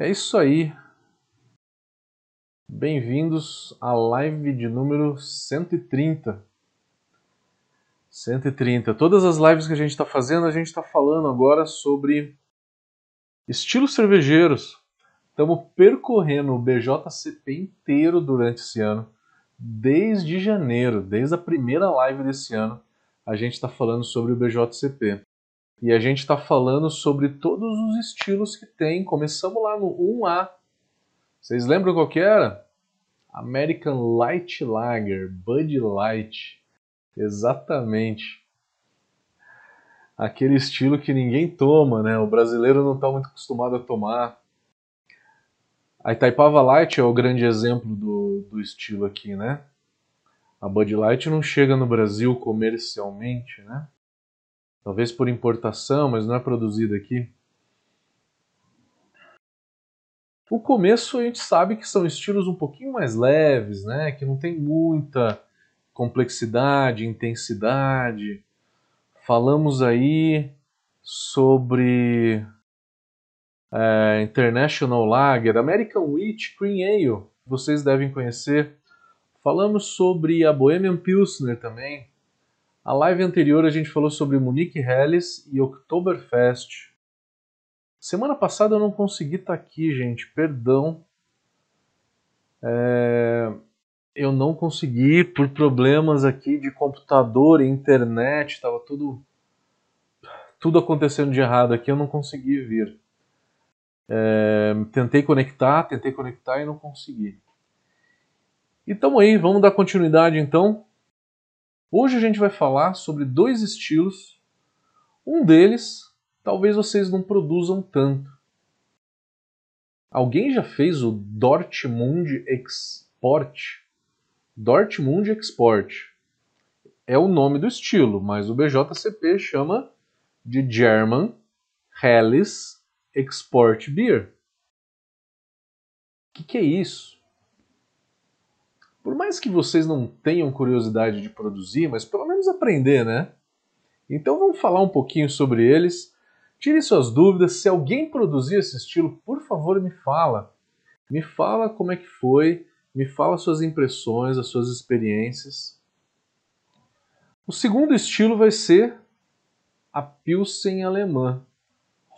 É isso aí. Bem-vindos à live de número 130. 130. Todas as lives que a gente está fazendo, a gente está falando agora sobre estilos cervejeiros. Estamos percorrendo o BJCP inteiro durante esse ano, desde janeiro, desde a primeira live desse ano, a gente está falando sobre o BJCP. E a gente está falando sobre todos os estilos que tem. Começamos lá no 1A. Vocês lembram qual que era? American Light Lager, Bud Light. Exatamente. Aquele estilo que ninguém toma, né? O brasileiro não está muito acostumado a tomar. A Itaipava Light é o grande exemplo do, do estilo aqui, né? A Bud Light não chega no Brasil comercialmente, né? Talvez por importação, mas não é produzido aqui. O começo a gente sabe que são estilos um pouquinho mais leves, né? Que não tem muita complexidade, intensidade. Falamos aí sobre é, International Lager, American Wheat Cream Ale, vocês devem conhecer. Falamos sobre a Bohemian Pilsner também, a live anterior a gente falou sobre Munique Helles e Oktoberfest. Semana passada eu não consegui estar tá aqui, gente, perdão. É... Eu não consegui por problemas aqui de computador internet, estava tudo tudo acontecendo de errado aqui, eu não consegui vir. É... Tentei conectar, tentei conectar e não consegui. E tamo aí, vamos dar continuidade então. Hoje a gente vai falar sobre dois estilos. Um deles, talvez vocês não produzam tanto. Alguém já fez o Dortmund Export? Dortmund Export é o nome do estilo, mas o BJCP chama de German Helles Export Beer. O que, que é isso? Por mais que vocês não tenham curiosidade de produzir, mas pelo menos aprender, né? Então vamos falar um pouquinho sobre eles. Tire suas dúvidas. Se alguém produzir esse estilo, por favor, me fala. Me fala como é que foi, me fala suas impressões, as suas experiências. O segundo estilo vai ser a Pilsen alemã,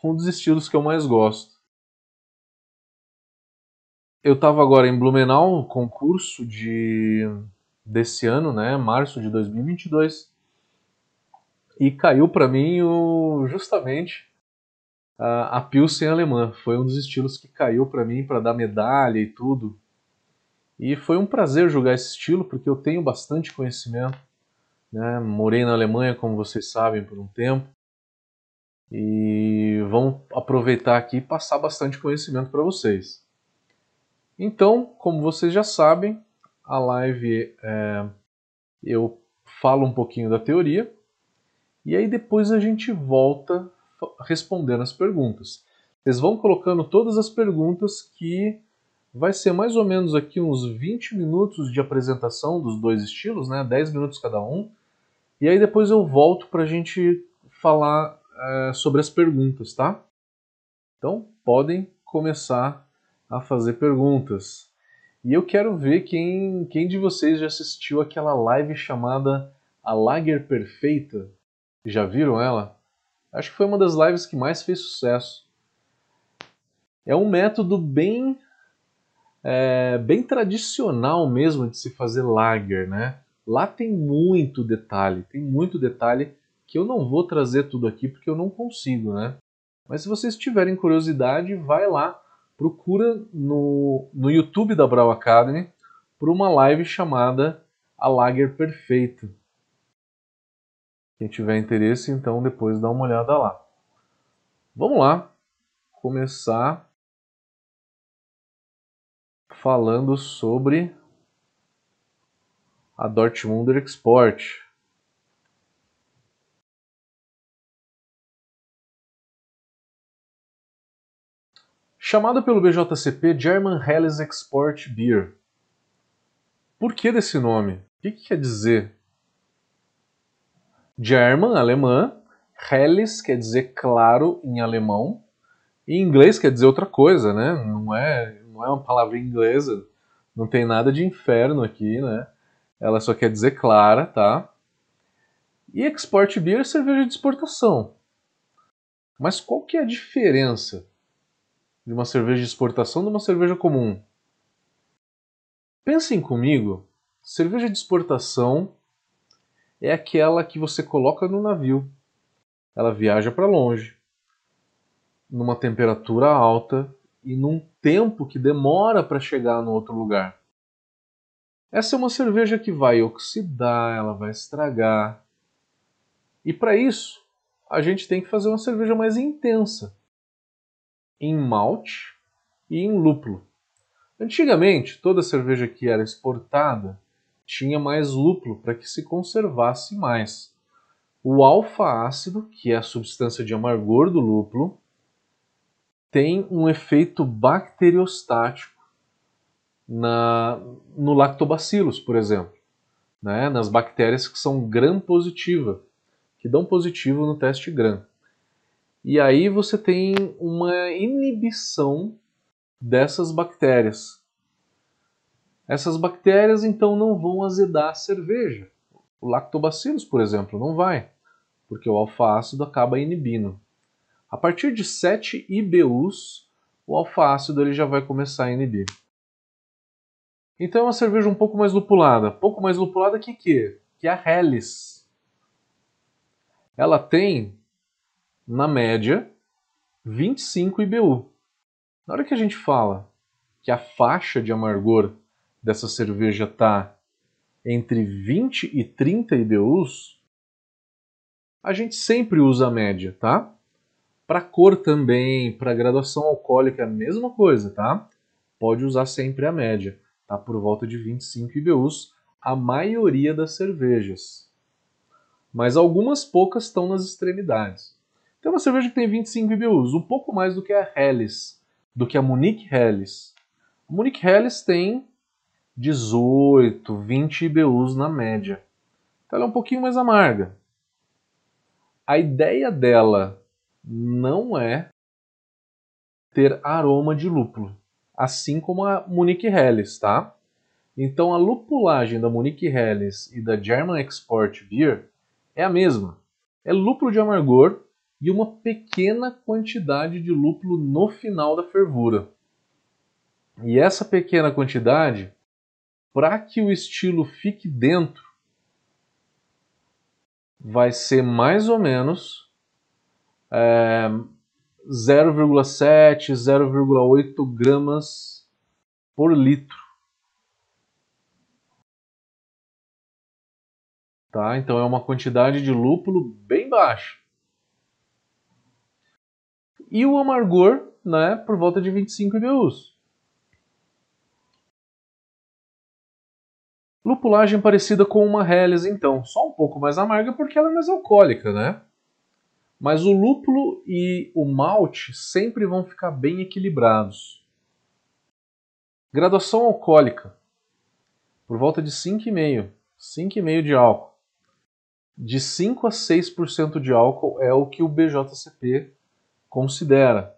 um dos estilos que eu mais gosto. Eu estava agora em Blumenau, concurso de desse ano, né, março de 2022, e caiu para mim o, justamente a, a Pilsen alemã. Foi um dos estilos que caiu para mim para dar medalha e tudo. E foi um prazer jogar esse estilo porque eu tenho bastante conhecimento. Né? Morei na Alemanha, como vocês sabem, por um tempo. E vamos aproveitar aqui e passar bastante conhecimento para vocês. Então, como vocês já sabem, a live é, eu falo um pouquinho da teoria e aí depois a gente volta respondendo as perguntas. Vocês vão colocando todas as perguntas que vai ser mais ou menos aqui uns 20 minutos de apresentação dos dois estilos, né? 10 minutos cada um. E aí depois eu volto para a gente falar é, sobre as perguntas, tá? Então podem começar a fazer perguntas. E eu quero ver quem, quem de vocês já assistiu aquela live chamada A Lager Perfeita. Já viram ela? Acho que foi uma das lives que mais fez sucesso. É um método bem é, bem tradicional mesmo de se fazer lager, né? Lá tem muito detalhe, tem muito detalhe que eu não vou trazer tudo aqui porque eu não consigo, né? Mas se vocês tiverem curiosidade, vai lá procura no, no YouTube da Brau Academy por uma live chamada A Lager Perfeita. Quem tiver interesse, então depois dá uma olhada lá. Vamos lá começar falando sobre a Dortmunder Export. Chamado pelo BJCP German Helles Export Beer. Por que desse nome? O que, que quer dizer? German, alemã, Helles quer dizer claro em alemão, Em inglês quer dizer outra coisa, né? Não é, não é uma palavra inglesa, não tem nada de inferno aqui, né? Ela só quer dizer clara, tá? E export beer é cerveja de exportação. Mas qual que é a diferença de uma cerveja de exportação de uma cerveja comum? Pensem comigo, cerveja de exportação é aquela que você coloca no navio. Ela viaja para longe, numa temperatura alta e num tempo que demora para chegar no outro lugar. Essa é uma cerveja que vai oxidar, ela vai estragar. E para isso, a gente tem que fazer uma cerveja mais intensa em malte e em lúpulo. Antigamente, toda cerveja que era exportada tinha mais lúpulo para que se conservasse mais. O alfa-ácido, que é a substância de amargor do lúpulo, tem um efeito bacteriostático na, no lactobacillus, por exemplo, né? nas bactérias que são gram-positiva, que dão positivo no teste gram. E aí você tem uma inibição dessas bactérias. Essas bactérias então não vão azedar a cerveja. O lactobacillus, por exemplo, não vai, porque o alfa-ácido acaba inibindo. A partir de 7 IBUs, o alfa-ácido ele já vai começar a inibir. Então é uma cerveja um pouco mais lupulada. Pouco mais lupulada que que? Que a Helles. Ela tem, na média, 25 IBU. Na hora que a gente fala que a faixa de amargor dessa cerveja está entre 20 e 30 IBUs, a gente sempre usa a média, tá? Para cor também, para graduação alcoólica, é a mesma coisa, tá? Pode usar sempre a média, tá? Por volta de 25 IBUs, a maioria das cervejas. Mas algumas poucas estão nas extremidades. Então, uma cerveja que tem 25 IBUs, um pouco mais do que a Helles, do que a Munich Helles. A Munich Helles tem 18, 20 IBUs na média. Então ela é um pouquinho mais amarga. A ideia dela não é ter aroma de lúpulo, assim como a Munich Helles, tá? Então a lupulagem da Munich Helles e da German Export Beer é a mesma. É lúpulo de amargor e uma pequena quantidade de lúpulo no final da fervura. E essa pequena quantidade para que o estilo fique dentro, vai ser mais ou menos é, 0,7, 0,8 gramas por litro. Tá? Então é uma quantidade de lúpulo bem baixa. E o amargor, né, por volta de 25 IBUs. Lupulagem parecida com uma Helles, então, só um pouco mais amarga porque ela é mais alcoólica, né? Mas o lúpulo e o malte sempre vão ficar bem equilibrados. Graduação alcoólica, por volta de 5,5, 5,5 de álcool. De 5 a 6% de álcool é o que o BJCP considera.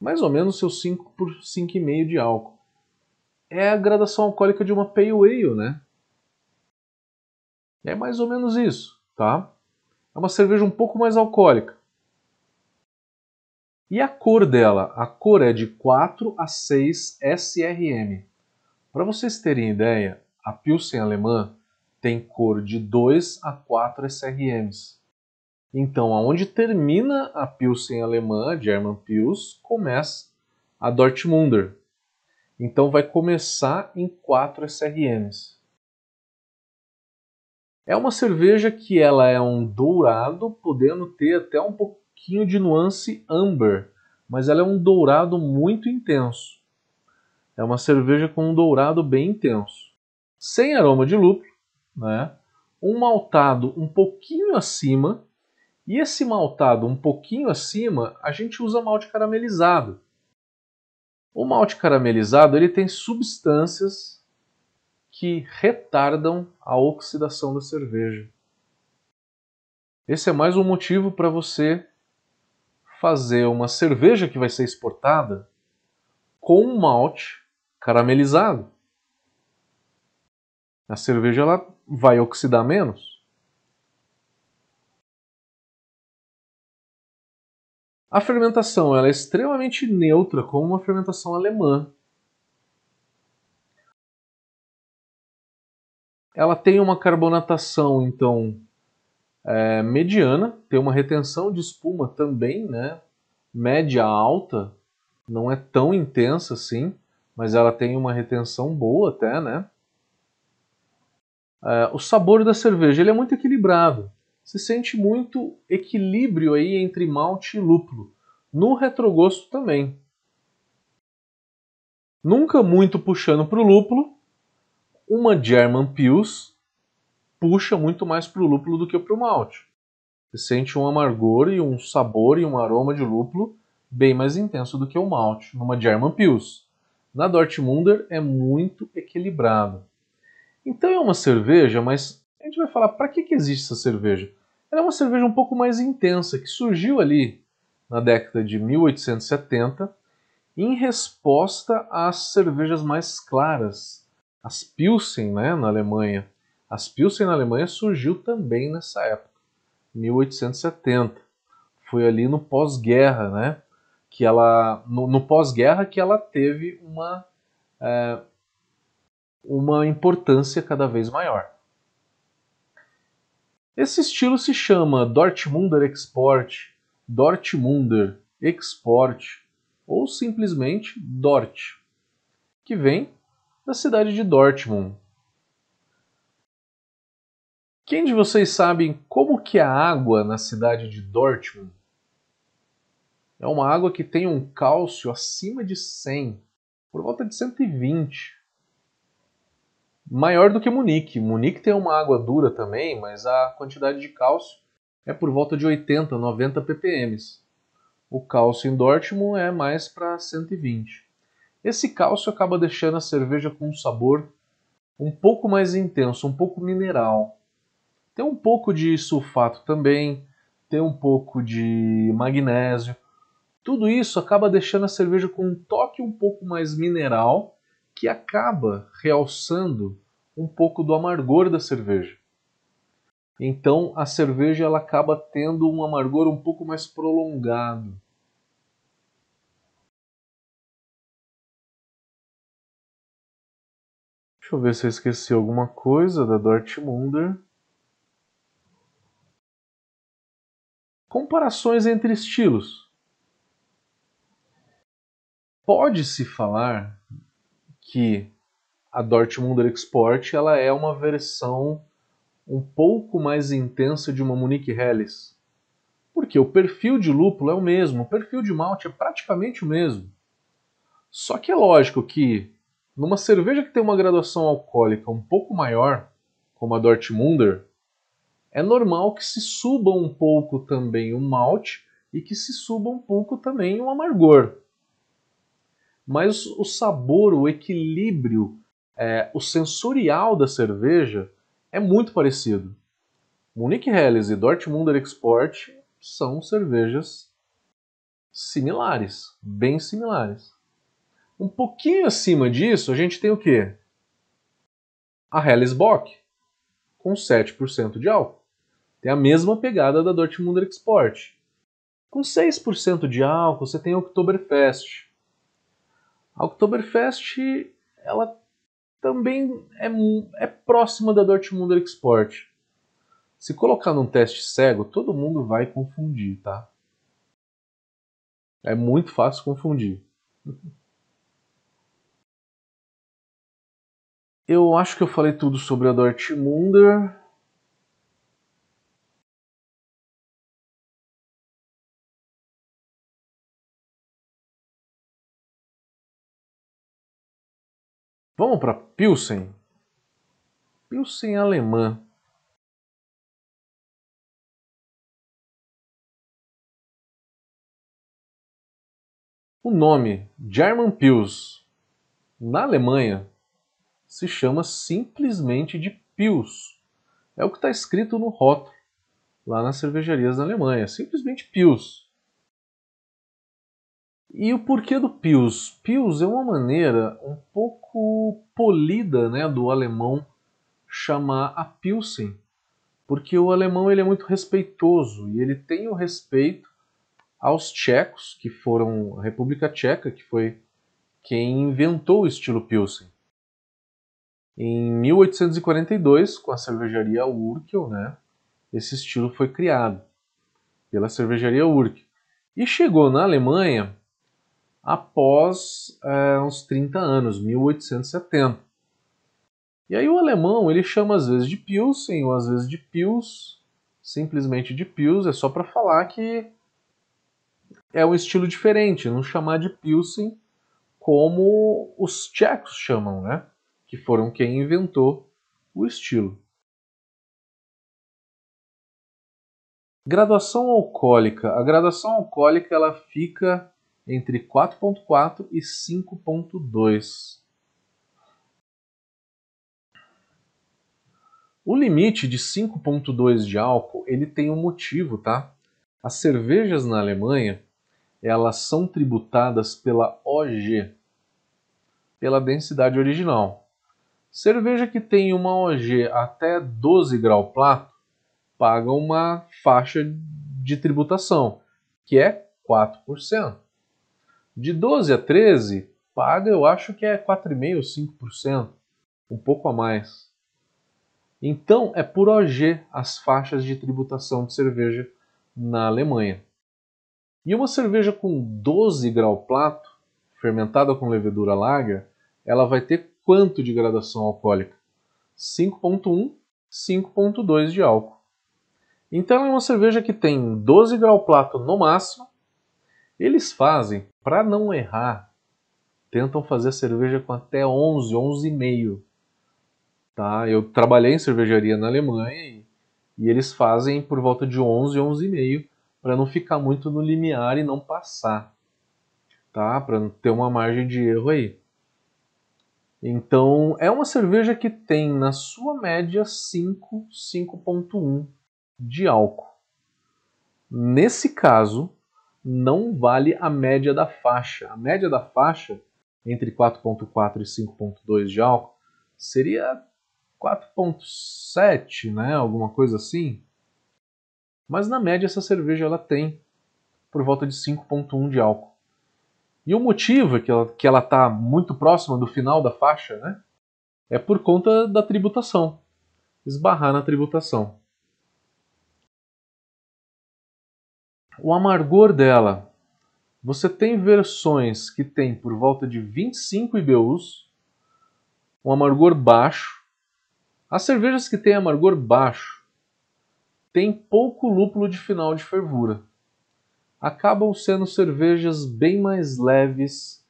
Mais ou menos seus 5 por 5,5 de álcool é a gradação alcoólica de uma Pale Ale, né? É mais ou menos isso, tá? É uma cerveja um pouco mais alcoólica. E a cor dela? A cor é de 4 a 6 SRM. Para vocês terem ideia, a Pilsen alemã tem cor de 2 a 4 SRMs. Então, aonde termina a Pilsen alemã, a German Pils, começa a Dortmunder, então vai começar em 4 SRMs. É uma cerveja que ela é um dourado, podendo ter até um pouquinho de nuance amber, mas ela é um dourado muito intenso. É uma cerveja com um dourado bem intenso. Sem aroma de lúpulo, né? um maltado um pouquinho acima, e esse maltado um pouquinho acima, a gente usa malte caramelizado. O malte caramelizado ele tem substâncias que retardam a oxidação da cerveja. Esse é mais um motivo para você fazer uma cerveja que vai ser exportada com um malte caramelizado. A cerveja ela vai oxidar menos. A fermentação ela é extremamente neutra, como uma fermentação alemã. Ela tem uma carbonatação, então, é, mediana, tem uma retenção de espuma também, né? média alta, não é tão intensa assim, mas ela tem uma retenção boa até, né? É, o sabor da cerveja ele é muito equilibrado se sente muito equilíbrio aí entre malte e lúpulo. No retrogosto também. Nunca muito puxando para o lúpulo. Uma German Pils puxa muito mais para o lúpulo do que para o malte. Você sente um amargor e um sabor e um aroma de lúpulo bem mais intenso do que o malte numa German Pils. Na Dortmunder é muito equilibrado. Então é uma cerveja, mas a gente vai falar para que, que existe essa cerveja. Ela é uma cerveja um pouco mais intensa, que surgiu ali na década de 1870 em resposta às cervejas mais claras, as Pilsen né, na Alemanha. As Pilsen na Alemanha surgiu também nessa época, 1870. Foi ali no pós-guerra, né? Que ela, no, no pós-guerra que ela teve uma, é, uma importância cada vez maior. Esse estilo se chama Dortmunder Export, Dortmunder Export ou simplesmente Dort, que vem da cidade de Dortmund. Quem de vocês sabem como que é a água na cidade de Dortmund? É uma água que tem um cálcio acima de 100, por volta de 120 maior do que Munique. Munique tem uma água dura também, mas a quantidade de cálcio é por volta de 80, 90 ppm. O cálcio em Dortmund é mais para 120. Esse cálcio acaba deixando a cerveja com um sabor um pouco mais intenso, um pouco mineral. Tem um pouco de sulfato também, tem um pouco de magnésio. Tudo isso acaba deixando a cerveja com um toque um pouco mais mineral que acaba realçando um pouco do amargor da cerveja. Então a cerveja ela acaba tendo um amargor um pouco mais prolongado. Deixa eu ver se eu esqueci alguma coisa da Dortmunder. Comparações entre estilos. Pode-se falar que a Dortmunder Export ela é uma versão um pouco mais intensa de uma Munich Helles. Porque o perfil de lúpulo é o mesmo, o perfil de malte é praticamente o mesmo. Só que é lógico que numa cerveja que tem uma graduação alcoólica um pouco maior, como a Dortmunder, é normal que se suba um pouco também o malte e que se suba um pouco também o amargor mas o sabor, o equilíbrio, é, o sensorial da cerveja é muito parecido. Munich Helles e Dortmunder Export são cervejas similares, bem similares. Um pouquinho acima disso, a gente tem o quê? A Helles Bock, com 7% de álcool. Tem a mesma pegada da Dortmunder Export. Com 6% de álcool, você tem a Oktoberfest, a Oktoberfest ela também é, é próxima da Dortmunder Export. Se colocar num teste cego, todo mundo vai confundir, tá? É muito fácil confundir. Eu acho que eu falei tudo sobre a Dortmunder. Vamos para Pilsen. Pilsen alemã. O nome German Pils na Alemanha se chama simplesmente de Pils. É o que está escrito no rótulo lá nas cervejarias da Alemanha, simplesmente Pils. E o porquê do Pils? Pils é uma maneira um pouco polida né, do alemão chamar a Pilsen, porque o alemão ele é muito respeitoso e ele tem o respeito aos tchecos, que foram a República Tcheca, que foi quem inventou o estilo Pilsen. Em 1842, com a cervejaria Urkel, né, esse estilo foi criado pela cervejaria Urkel. E chegou na Alemanha após é, uns 30 anos, 1870. E aí o alemão ele chama às vezes de Pilsen ou às vezes de Pils, simplesmente de Pils, é só para falar que é um estilo diferente, não chamar de Pilsen como os tchecos chamam, né? Que foram quem inventou o estilo. Graduação alcoólica. A graduação alcoólica ela fica entre 4.4 e 5.2. O limite de 5.2 de álcool, ele tem um motivo, tá? As cervejas na Alemanha, elas são tributadas pela OG, pela densidade original. Cerveja que tem uma OG até 12 grau plato paga uma faixa de tributação, que é 4%. De 12 a 13, paga eu acho que é 4,5% ou 5%, um pouco a mais. Então é por OG as faixas de tributação de cerveja na Alemanha. E uma cerveja com 12 grau plato, fermentada com levedura lager, ela vai ter quanto de gradação alcoólica? 5.1, 5.2 de álcool. Então é uma cerveja que tem 12 grau plato no máximo. Eles fazem para não errar, tentam fazer a cerveja com até 11, 11,5. Tá? Eu trabalhei em cervejaria na Alemanha e, eles fazem por volta de 11, 11,5 para não ficar muito no limiar e não passar. Tá? Para ter uma margem de erro aí. Então, é uma cerveja que tem na sua média 5, 5.1 de álcool. Nesse caso, não vale a média da faixa. A média da faixa entre 4.4 e 5.2 de álcool seria 4.7, né, alguma coisa assim. Mas na média essa cerveja ela tem por volta de 5.1 de álcool. E o motivo é que ela que ela está muito próxima do final da faixa, né, é por conta da tributação, esbarrar na tributação. O amargor dela. Você tem versões que tem por volta de 25 IBUs, um amargor baixo. As cervejas que têm amargor baixo têm pouco lúpulo de final de fervura. Acabam sendo cervejas bem mais leves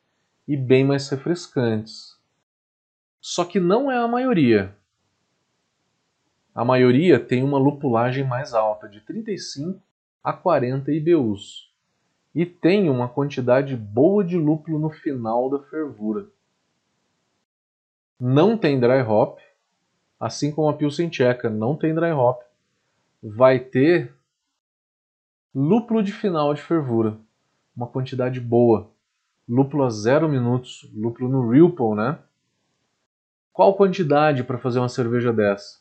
e bem mais refrescantes. Só que não é a maioria. A maioria tem uma lupulagem mais alta, de 35 a 40 IBUs e tem uma quantidade boa de lúpulo no final da fervura. Não tem dry hop, assim como a Pilsen Tcheca não tem dry hop. Vai ter lúpulo de final de fervura, uma quantidade boa. Lúpulo a 0 minutos, lúpulo no Ripple, né? Qual quantidade para fazer uma cerveja dessa?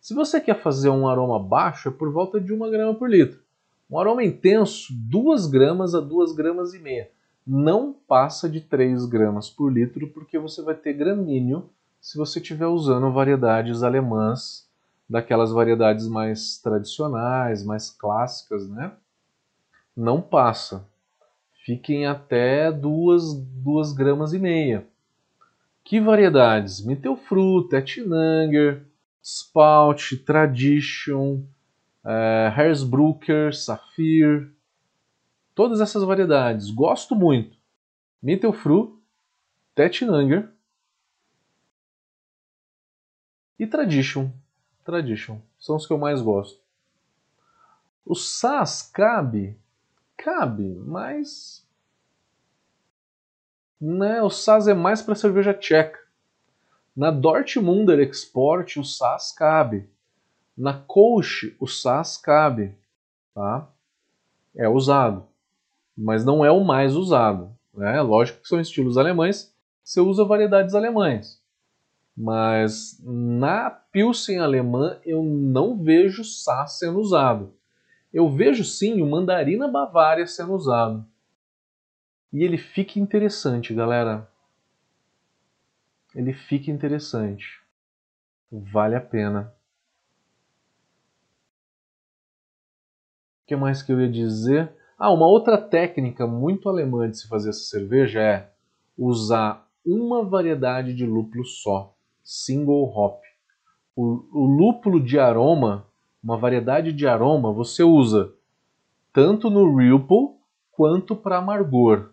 Se você quer fazer um aroma baixo, é por volta de 1 grama por litro. Um aroma intenso, 2 gramas a 2 gramas e meia. Não passa de 3 gramas por litro, porque você vai ter gramíneo se você estiver usando variedades alemãs, daquelas variedades mais tradicionais, mais clássicas, né? Não passa. Fiquem até 2, 2 gramas e meia. Que variedades? Mittelfruit, Etnanger, Spout, Tradition, é, Hersbrucker, Saphir, todas essas variedades. Gosto muito. Mittelfru, Tetnanger e Tradition. Tradition. São os que eu mais gosto. O SAS cabe? Cabe, mas. Né, o SAS é mais para cerveja tcheca. Na Dortmunder Export, o SAS cabe. Na coach, o SAS cabe, tá? É usado. mas não é o mais usado. Né? Lógico que são estilos alemães, você usa variedades alemães. Mas na Pilsen alemã eu não vejo Sá sendo usado. Eu vejo sim o Mandarina Bavária sendo usado. E ele fica interessante, galera. Ele fica interessante. Vale a pena. Que mais que eu ia dizer? Ah, uma outra técnica muito alemã de se fazer essa cerveja é usar uma variedade de lúpulo só, single hop. O, o lúpulo de aroma, uma variedade de aroma, você usa tanto no Ripple quanto para amargor.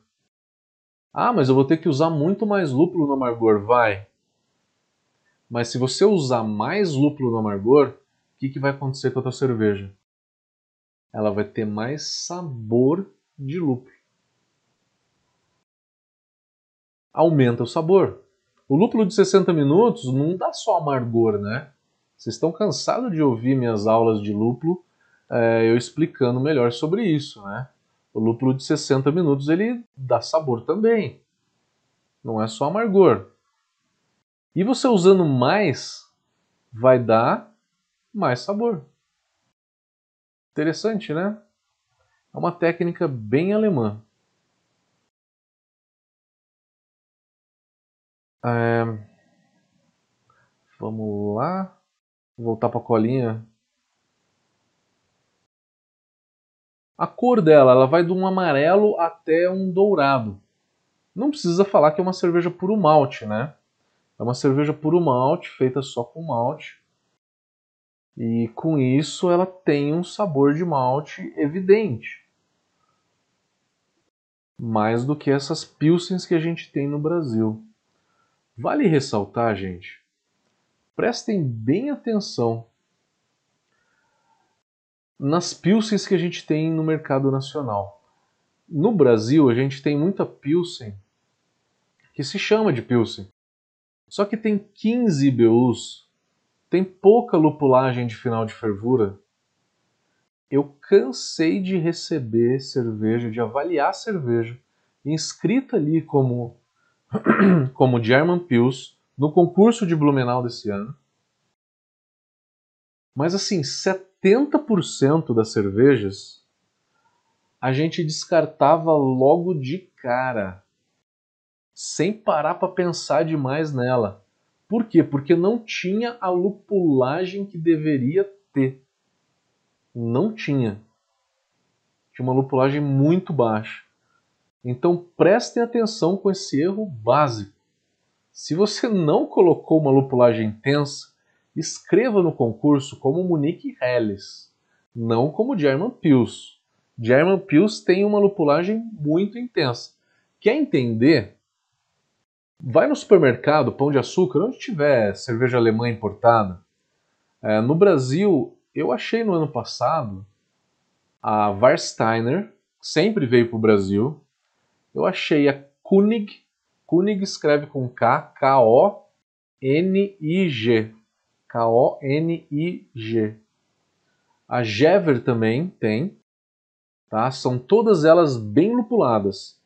Ah, mas eu vou ter que usar muito mais lúpulo no amargor. Vai. Mas se você usar mais lúpulo no amargor, o que, que vai acontecer com a tua cerveja? Ela vai ter mais sabor de lúpulo. Aumenta o sabor. O lúpulo de 60 minutos não dá só amargor, né? Vocês estão cansados de ouvir minhas aulas de lúpulo é, eu explicando melhor sobre isso, né? O lúpulo de 60 minutos ele dá sabor também. Não é só amargor. E você usando mais vai dar mais sabor. Interessante, né? É uma técnica bem alemã. É... Vamos lá. Vou voltar para a colinha A cor dela, ela vai de um amarelo até um dourado. Não precisa falar que é uma cerveja puro malte, né? É uma cerveja puro malte, feita só com malte. E com isso ela tem um sabor de malte evidente. Mais do que essas pilsens que a gente tem no Brasil. Vale ressaltar, gente, prestem bem atenção nas pilsens que a gente tem no mercado nacional. No Brasil, a gente tem muita pilsen que se chama de pilsen. Só que tem 15 IBUs, tem pouca lupulagem de final de fervura. Eu cansei de receber cerveja, de avaliar cerveja inscrita ali como como German Pils no concurso de Blumenau desse ano. Mas assim, 80% das cervejas a gente descartava logo de cara, sem parar para pensar demais nela. Por quê? Porque não tinha a lupulagem que deveria ter. Não tinha. Tinha uma lupulagem muito baixa. Então prestem atenção com esse erro básico. Se você não colocou uma lupulagem intensa, escreva no concurso como Munique Helles, não como German Pils. German Pils tem uma lupulagem muito intensa. Quer entender? Vai no supermercado, pão de açúcar, onde tiver cerveja alemã importada. É, no Brasil, eu achei no ano passado a Warsteiner, sempre veio para o Brasil. Eu achei a Kunig, Kunig escreve com K, K-O-N-I-G, K-O-N-I-G. A Jever também tem, tá? São todas elas bem lupuladas.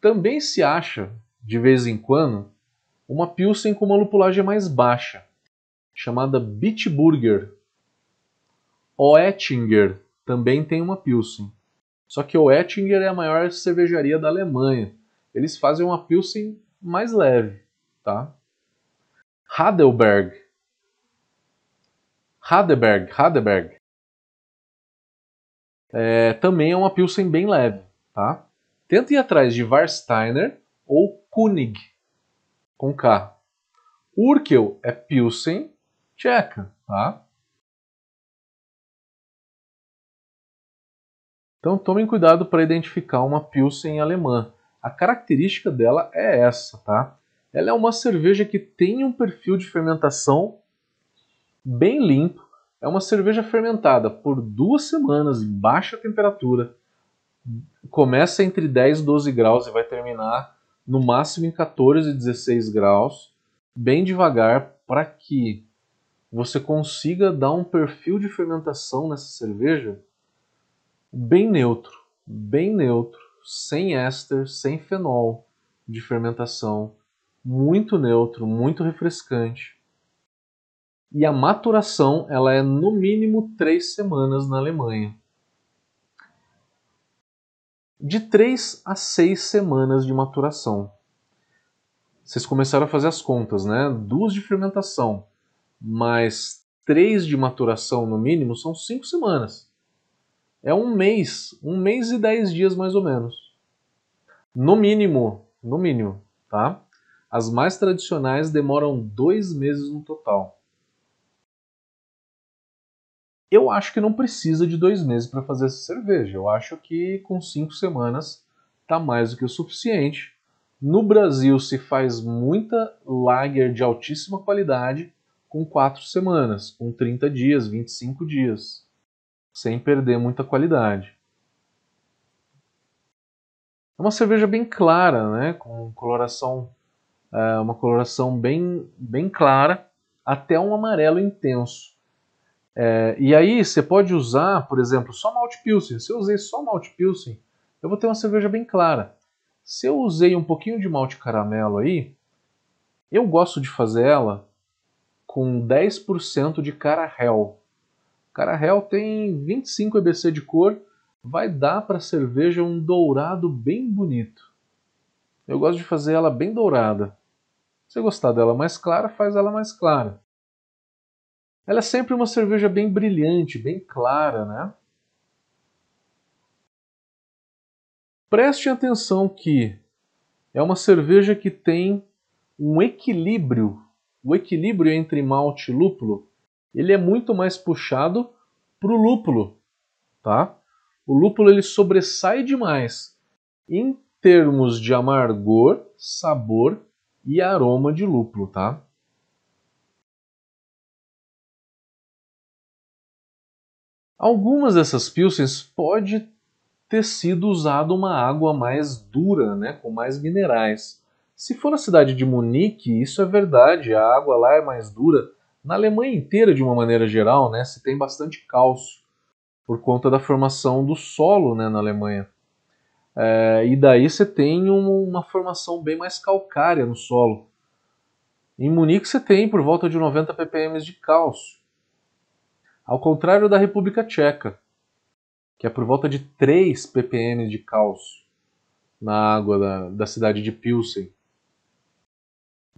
Também se acha, de vez em quando, uma Pilsen com uma lupulagem mais baixa, chamada Bitburger. Oettinger também tem uma Pilsen. Só que Oettinger é a maior cervejaria da Alemanha. Eles fazem uma Pilsen mais leve, tá? Heidelberg Radeberg, Radeberg. É, também é uma Pilsen bem leve, tá? Tenta ir atrás de Warsteiner ou Kunig, com K. Urkel é Pilsen tcheca, tá? Então tomem cuidado para identificar uma Pilsen alemã. A característica dela é essa, tá? Ela é uma cerveja que tem um perfil de fermentação bem limpo. É uma cerveja fermentada por duas semanas em baixa temperatura. Começa entre 10 e 12 graus e vai terminar no máximo em 14 e 16 graus, bem devagar, para que você consiga dar um perfil de fermentação nessa cerveja bem neutro, bem neutro, sem éster, sem fenol de fermentação, muito neutro, muito refrescante. E a maturação ela é no mínimo três semanas na Alemanha. De três a seis semanas de maturação. Vocês começaram a fazer as contas, né? Duas de fermentação, mais três de maturação no mínimo, são cinco semanas. É um mês, um mês e dez dias mais ou menos. No mínimo, no mínimo, tá? As mais tradicionais demoram dois meses no total. Eu acho que não precisa de dois meses para fazer essa cerveja. Eu acho que com cinco semanas tá mais do que o suficiente. No Brasil se faz muita lager de altíssima qualidade com quatro semanas, com 30 dias, 25 dias, sem perder muita qualidade. É uma cerveja bem clara, né? com coloração, é, uma coloração bem, bem clara, até um amarelo intenso. É, e aí você pode usar, por exemplo, só malte pilsen. Se eu usei só malte pilsen, eu vou ter uma cerveja bem clara. Se eu usei um pouquinho de malte caramelo aí, eu gosto de fazer ela com 10% de Carahel. Carahel tem 25 EBC de cor, vai dar para a cerveja um dourado bem bonito. Eu gosto de fazer ela bem dourada. Se você gostar dela mais clara, faz ela mais clara. Ela é sempre uma cerveja bem brilhante, bem clara, né? Preste atenção que é uma cerveja que tem um equilíbrio, o equilíbrio entre malte e lúpulo, ele é muito mais puxado para o lúpulo, tá? o lúpulo ele sobressai demais em termos de amargor, sabor e aroma de lúpulo, tá? Algumas dessas pilsens pode ter sido usado uma água mais dura, né, com mais minerais. Se for na cidade de Munique, isso é verdade, a água lá é mais dura. Na Alemanha inteira, de uma maneira geral, né, se tem bastante cálcio por conta da formação do solo né, na Alemanha. É, e daí você tem um, uma formação bem mais calcária no solo. Em Munique você tem por volta de 90 ppm de cálcio. Ao contrário da República Tcheca, que é por volta de 3 ppm de cálcio na água da, da cidade de Pilsen.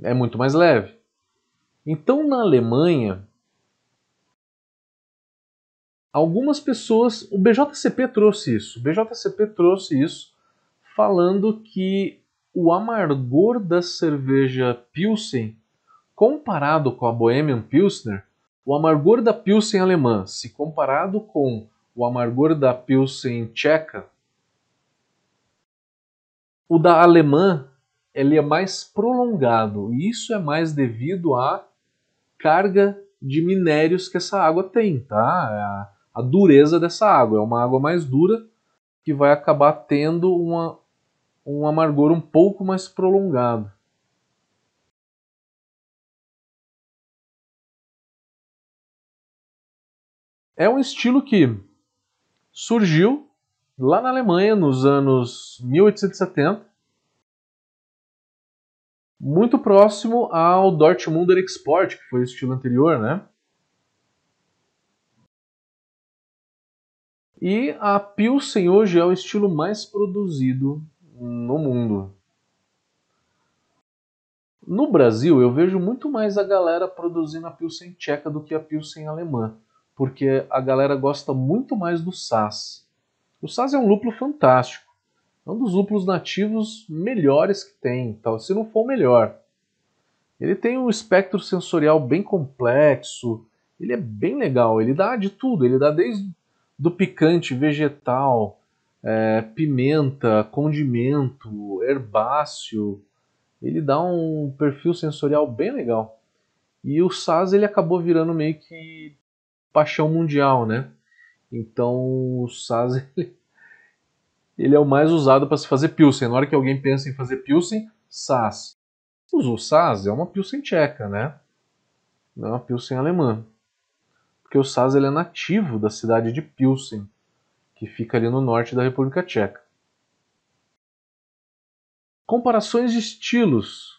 É muito mais leve. Então, na Alemanha, algumas pessoas, o BJCP trouxe isso. O BJCP trouxe isso falando que o amargor da cerveja Pilsen, comparado com a Bohemian Pilsner, o amargor da Pilsen alemã, se comparado com o amargor da Pilsen tcheca, o da alemã ele é mais prolongado, e isso é mais devido à carga de minérios que essa água tem, tá? a dureza dessa água. É uma água mais dura que vai acabar tendo uma, um amargor um pouco mais prolongado. É um estilo que surgiu lá na Alemanha nos anos 1870, muito próximo ao Dortmunder Export, que foi o estilo anterior, né? E a Pilsen hoje é o estilo mais produzido no mundo. No Brasil, eu vejo muito mais a galera produzindo a Pilsen tcheca do que a Pilsen alemã, porque a galera gosta muito mais do Sass. O Sass é um lúpulo fantástico. É um dos lúpulos nativos melhores que tem, tal, se não for o melhor. Ele tem um espectro sensorial bem complexo, ele é bem legal, ele dá de tudo, ele dá desde do picante vegetal, é, pimenta, condimento, herbáceo. Ele dá um perfil sensorial bem legal. E o Saz ele acabou virando meio que paixão mundial, né? Então o Saz ele, ele é o mais usado para se fazer Pilsen. Na hora que alguém pensa em fazer Pilsen, Saz. O Saz é uma Pilsen tcheca, né? Não é uma Pilsen alemã porque o Saz ele é nativo da cidade de Pilsen, que fica ali no norte da República Tcheca. Comparações de estilos.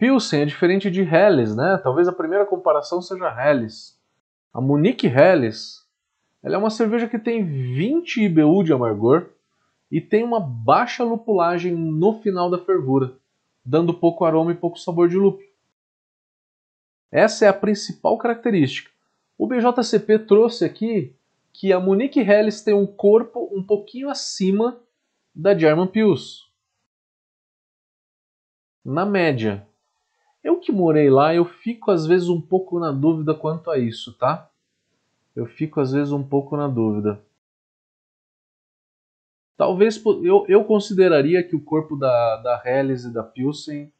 Pilsen é diferente de Helles, né? Talvez a primeira comparação seja Helles. A Munique Helles, ela é uma cerveja que tem 20 IBU de amargor e tem uma baixa lupulagem no final da fervura, dando pouco aroma e pouco sabor de lúpulo. Essa é a principal característica. O BJCP trouxe aqui que a Munique Helles tem um corpo um pouquinho acima da German Pils. Na média. Eu que morei lá, eu fico às vezes um pouco na dúvida quanto a isso, tá? Eu fico às vezes um pouco na dúvida. Talvez eu, eu consideraria que o corpo da, da Helles e da Pilsen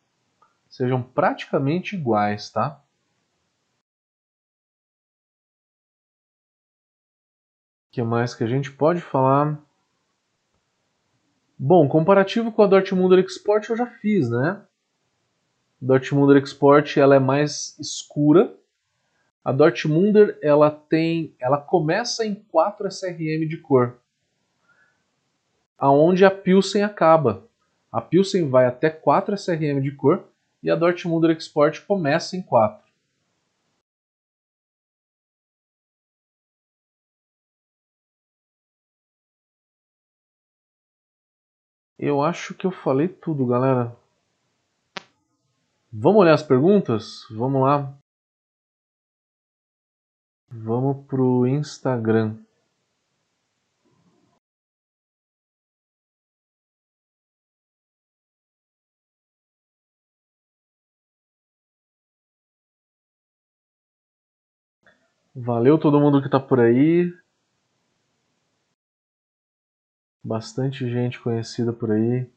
sejam praticamente iguais, tá? que mais que a gente pode falar? Bom, comparativo com a Dortmunder Export eu já fiz, né? Dortmunder Export ela é mais escura. A Dortmunder ela tem, ela começa em 4 SRM de cor, aonde a Pilsen acaba. A Pilsen vai até 4 SRM de cor e a Dortmunder Export começa em 4. Eu acho que eu falei tudo, galera. Vamos olhar as perguntas? Vamos lá. Vamos pro Instagram. Valeu todo mundo que tá por aí. bastante gente conhecida por aí.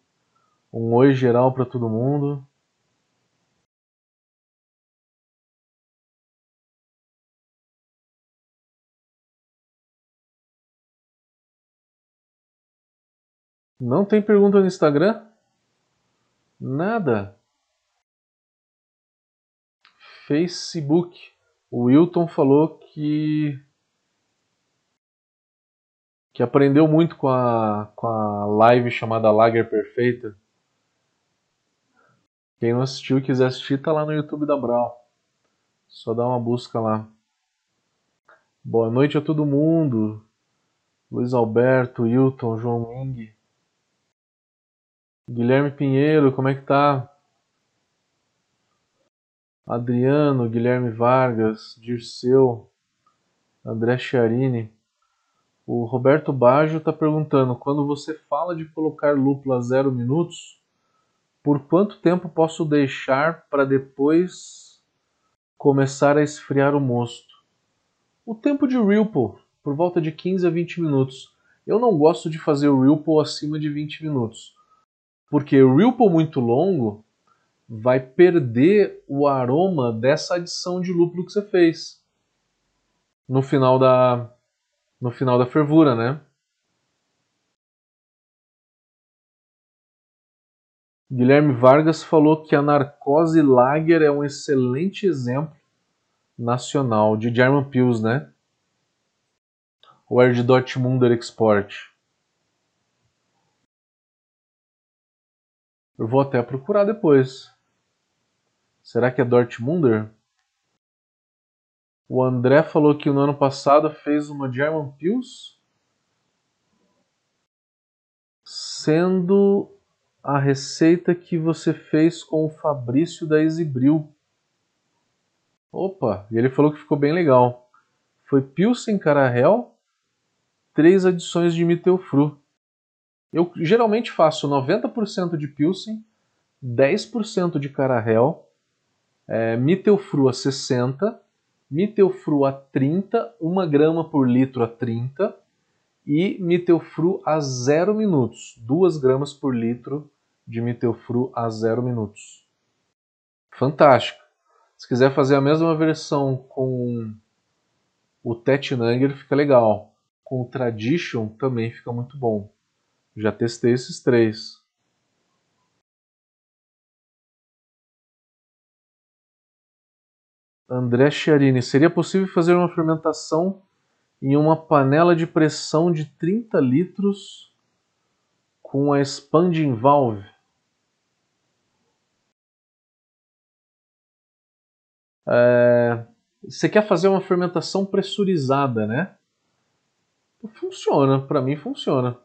Um oi geral para todo mundo. Não tem pergunta no Instagram? Nada. Facebook. O Wilton falou que que aprendeu muito com a, com a live chamada Lager Perfeita. Quem não assistiu e quiser assistir, tá lá no YouTube da Brau. Só dá uma busca lá. Boa noite a todo mundo. Luiz Alberto, Hilton, João Ming. Guilherme Pinheiro, como é que tá? Adriano, Guilherme Vargas, Dirceu, André Chiarini. O Roberto Baggio está perguntando: quando você fala de colocar lúpulo a zero minutos, por quanto tempo posso deixar para depois começar a esfriar o mosto? O tempo de Ripple, por volta de 15 a 20 minutos. Eu não gosto de fazer o Ripple acima de 20 minutos, porque o Ripple muito longo vai perder o aroma dessa adição de lúpulo que você fez no final da, no final da fervura, né? Guilherme Vargas falou que a narcose lager é um excelente exemplo nacional de German Pils, né? Ou é de Dortmunder Export? Eu vou até procurar depois. Será que é Dortmunder? O André falou que no ano passado fez uma German Pils, sendo a receita que você fez com o Fabrício da Exibril. Opa, e ele falou que ficou bem legal. Foi Pilsen Carahel, três adições de Mittelfru. Eu geralmente faço 90% de Pilsen, 10% de Carahel, é, Mittelfru a 60% Mitelfru a 30, 1 grama por litro a 30 e Mitelfru a 0 minutos, 2 gramas por litro de Mitelfru a 0 minutos. Fantástico! Se quiser fazer a mesma versão com o Tetnanger, fica legal. Com o Tradition também fica muito bom. Já testei esses três. André Chiarini, seria possível fazer uma fermentação em uma panela de pressão de 30 litros com a expanding valve. É, você quer fazer uma fermentação pressurizada, né? Funciona, para mim funciona.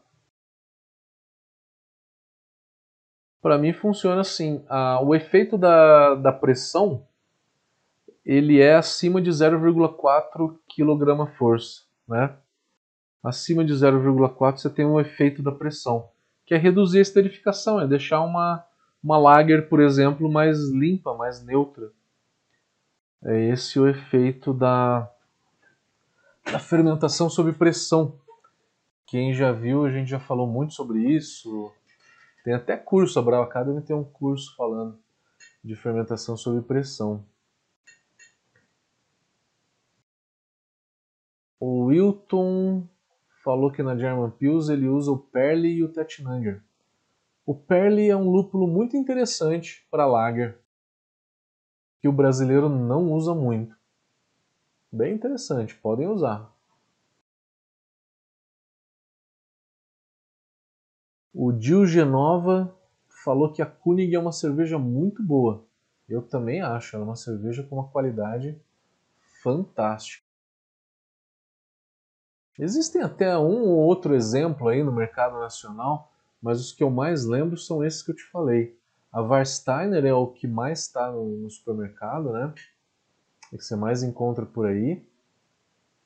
Para mim funciona assim. Ah, o efeito da, da pressão ele é acima de 0,4 kg força, né? Acima de 0,4 você tem um efeito da pressão, que é reduzir a esterificação, é deixar uma, uma lager, por exemplo, mais limpa, mais neutra. É esse o efeito da, da fermentação sob pressão. Quem já viu, a gente já falou muito sobre isso. Tem até curso, a Brava Academy tem um curso falando de fermentação sob pressão. O Wilton falou que na German Pils ele usa o Perle e o Tettnanger. O Perle é um lúpulo muito interessante para lager, que o brasileiro não usa muito. Bem interessante, podem usar. O Gil Genova falou que a Kunig é uma cerveja muito boa. Eu também acho, ela é uma cerveja com uma qualidade fantástica. Existem até um ou outro exemplo aí no mercado nacional, mas os que eu mais lembro são esses que eu te falei. A Warsteiner é o que mais está no, supermercado, né? É que você mais encontra por aí.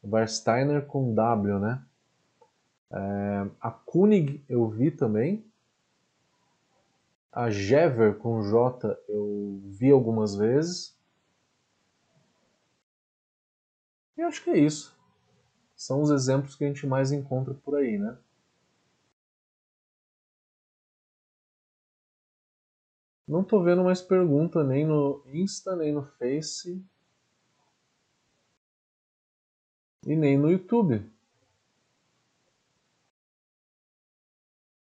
Warsteiner com W, né? É, a Kunig eu vi também. A Jever com J eu vi algumas vezes. E acho que é isso são os exemplos que a gente mais encontra por aí, né? Não estou vendo mais pergunta nem no Insta, nem no Face e nem no YouTube.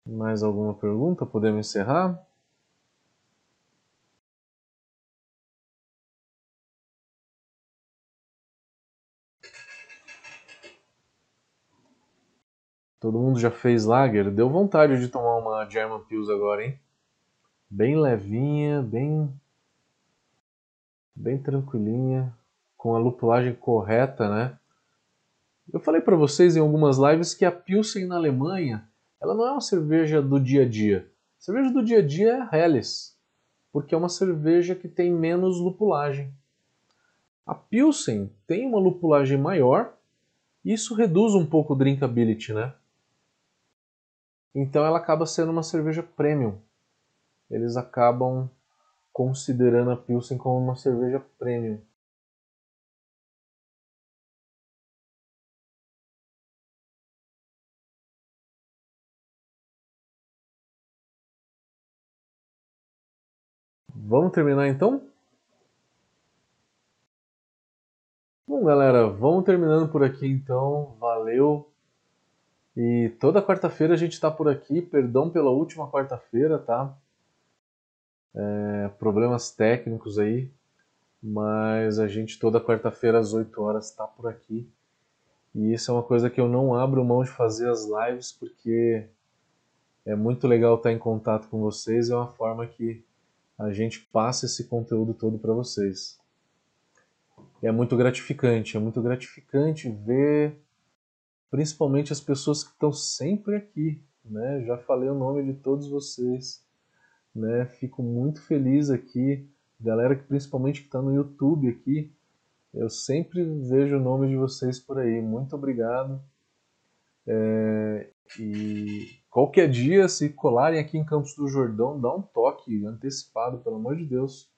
Mais alguma pergunta? Podemos encerrar? Todo mundo já fez lager? Deu vontade de tomar uma German Pils agora, hein? Bem levinha, bem bem tranquilinha, com a lupulagem correta, né? Eu falei para vocês em algumas lives que a Pilsen na Alemanha, ela não é uma cerveja do dia a dia. Cerveja do dia a dia é Helles, porque é uma cerveja que tem menos lupulagem. A Pilsen tem uma lupulagem maior, e isso reduz um pouco o drinkability, né? Então ela acaba sendo uma cerveja premium. Eles acabam considerando a Pilsen como uma cerveja premium. Vamos terminar então? Bom, galera, vamos terminando por aqui então. Valeu e toda quarta-feira a gente está por aqui. Perdão pela última quarta-feira, tá? É, problemas técnicos aí. Mas a gente toda quarta-feira às 8 horas está por aqui. E isso é uma coisa que eu não abro mão de fazer as lives porque é muito legal estar em contato com vocês. É uma forma que a gente passa esse conteúdo todo para vocês. é muito gratificante, é muito gratificante ver principalmente as pessoas que estão sempre aqui, né? Já falei o nome de todos vocês, né? Fico muito feliz aqui, galera que principalmente que está no YouTube aqui, eu sempre vejo o nome de vocês por aí. Muito obrigado. É, e qualquer dia, se colarem aqui em Campos do Jordão, dá um toque antecipado, pelo amor de Deus.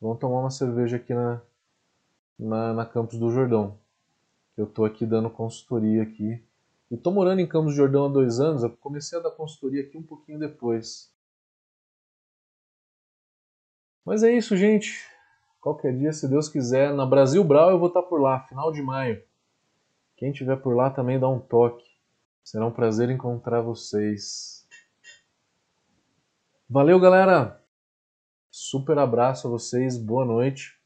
Vão tomar uma cerveja aqui na, na, na Campos do Jordão. Eu estou aqui dando consultoria aqui. E estou morando em Campos do Jordão há dois anos. Eu comecei a dar consultoria aqui um pouquinho depois. Mas é isso, gente. Qualquer dia, se Deus quiser, na Brasil Brau eu vou estar por lá, final de maio. Quem estiver por lá também dá um toque. Será um prazer encontrar vocês. Valeu, galera! Super abraço a vocês, boa noite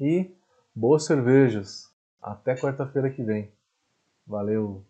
e boas cervejas. Até quarta-feira que vem. Valeu!